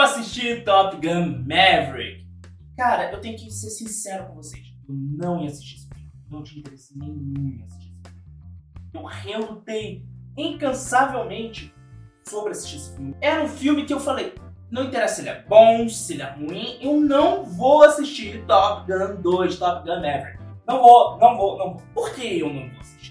Eu assisti Top Gun Maverick. Cara, eu tenho que ser sincero com vocês. Eu não ia assistir esse filme. Não tinha interesse nenhum em assistir esse filme. Eu relutei incansavelmente sobre assistir esse filme. Era um filme que eu falei, não interessa se ele é bom, se ele é ruim, eu não vou assistir Top Gun 2, Top Gun Maverick. Não vou, não vou, não vou. Por que eu não vou assistir?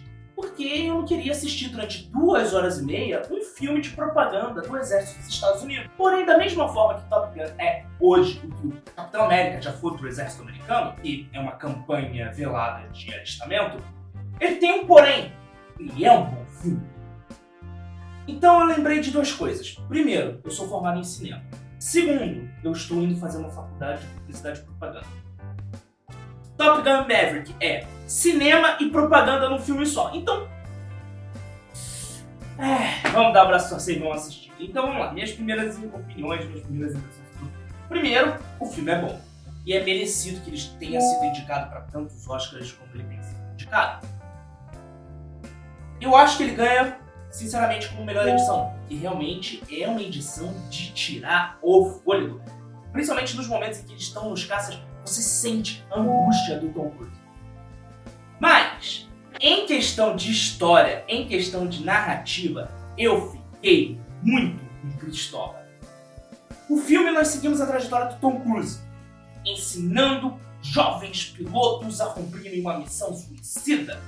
Porque eu não queria assistir durante duas horas e meia um filme de propaganda do exército dos Estados Unidos. Porém, da mesma forma que Top Gun é hoje o que o Capitão América já foi pro exército americano, que é uma campanha velada de alistamento, ele tem um porém. Ele é um bom filme. Então eu lembrei de duas coisas. Primeiro, eu sou formado em cinema. Segundo, eu estou indo fazer uma faculdade de publicidade e propaganda. Top Gun Maverick é cinema e propaganda num filme só. Então. É, vamos dar um abraço a vocês e vamos assistir. Então vamos lá, minhas primeiras opiniões, minhas primeiras impressões. Primeiro, o filme é bom. E é merecido que ele tenha sido indicado para tantos Oscars como ele tem sido indicado. Eu acho que ele ganha, sinceramente, como melhor edição. Que realmente é uma edição de tirar o fôlego. Principalmente nos momentos em que eles estão nos caças você sente a angústia do Tom Cruise. Mas, em questão de história, em questão de narrativa, eu fiquei muito com Cristóvão. O filme nós seguimos a trajetória do Tom Cruise, ensinando jovens pilotos a cumprirem uma missão suicida.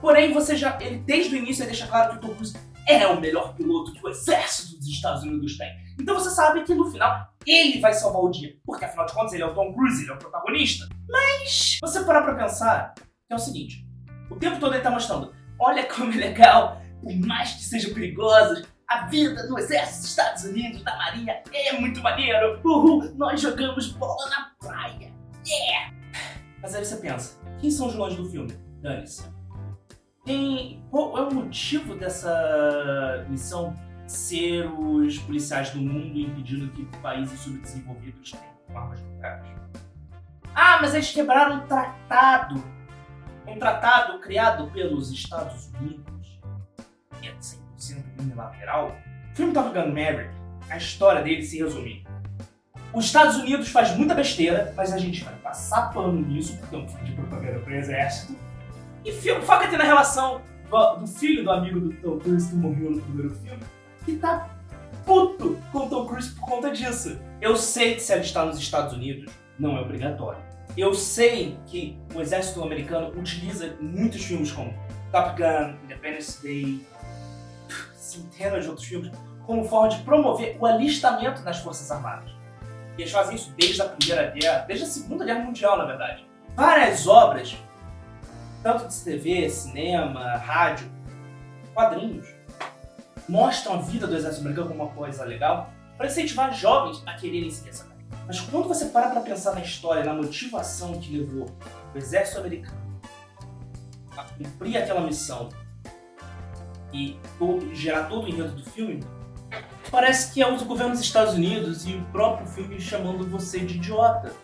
Porém, você já, ele desde o início deixa claro que o Tom Cruise é o melhor piloto que o exército dos Estados Unidos tem. Então você sabe que no final ele vai salvar o dia. Porque afinal de contas ele é o Tom Cruise, ele é o protagonista. Mas você parar pra pensar é o seguinte: o tempo todo ele tá mostrando, olha como é legal, por mais que sejam perigosos, a vida no exército dos Estados Unidos, da marinha, é muito maneiro. Uhul, nós jogamos bola na praia. Yeah! Mas aí você pensa, quem são os vilões do filme? Dane-se. Tem. Qual é o motivo dessa missão ser os policiais do mundo impedindo que países subdesenvolvidos tenham armas nucleares. Ah, mas eles quebraram um tratado. Um tratado criado pelos Estados Unidos. E é 100% unilateral. O filme Top Gun Maverick, a história dele se resume. Os Estados Unidos faz muita besteira, mas a gente vai passar pano nisso, porque é um filme de propaganda pro exército. E foca-te na relação do, do filho do amigo do Tom Cruise que morreu no primeiro filme que tá puto com Tom Cruise por conta disso. Eu sei que se alistar nos Estados Unidos não é obrigatório. Eu sei que o exército americano utiliza muitos filmes como Top Gun, Independence Day, centenas de outros filmes, como forma de promover o alistamento nas Forças Armadas. E eles fazem isso desde a Primeira Guerra, desde a Segunda Guerra Mundial, na verdade. Várias obras, tanto de TV, cinema, rádio, quadrinhos, mostram a vida do exército americano como uma coisa legal para incentivar jovens a quererem seguir essa carreira. Mas quando você para para pensar na história, na motivação que levou o exército americano a cumprir aquela missão e todo, gerar todo o enredo do filme, parece que é o governo dos Estados Unidos e o próprio filme chamando você de idiota.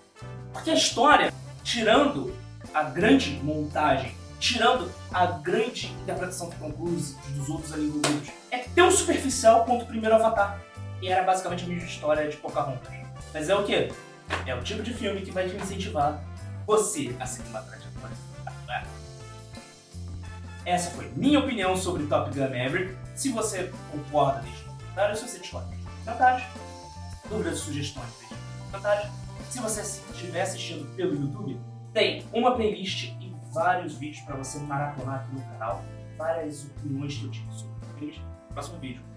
Porque a história, tirando a grande montagem tirando a grande interpretação do Tom Cruise e dos outros ali envolvidos, é tão superficial quanto o primeiro Avatar. E era basicamente a mesma história de Pocahontas. Mas é o quê? É o tipo de filme que vai te incentivar você a seguir uma trajetória. Essa foi minha opinião sobre Top Gun Maverick. Se você concorda, deixe um comentário. Se você discorda, deixe um comentário. Dúvidas sugestões, deixe um comentário. Se você estiver assistindo pelo YouTube, tem uma playlist vários vídeos para você maratonar aqui no canal, várias opiniões que eu tive sobre eles. Próximo vídeo.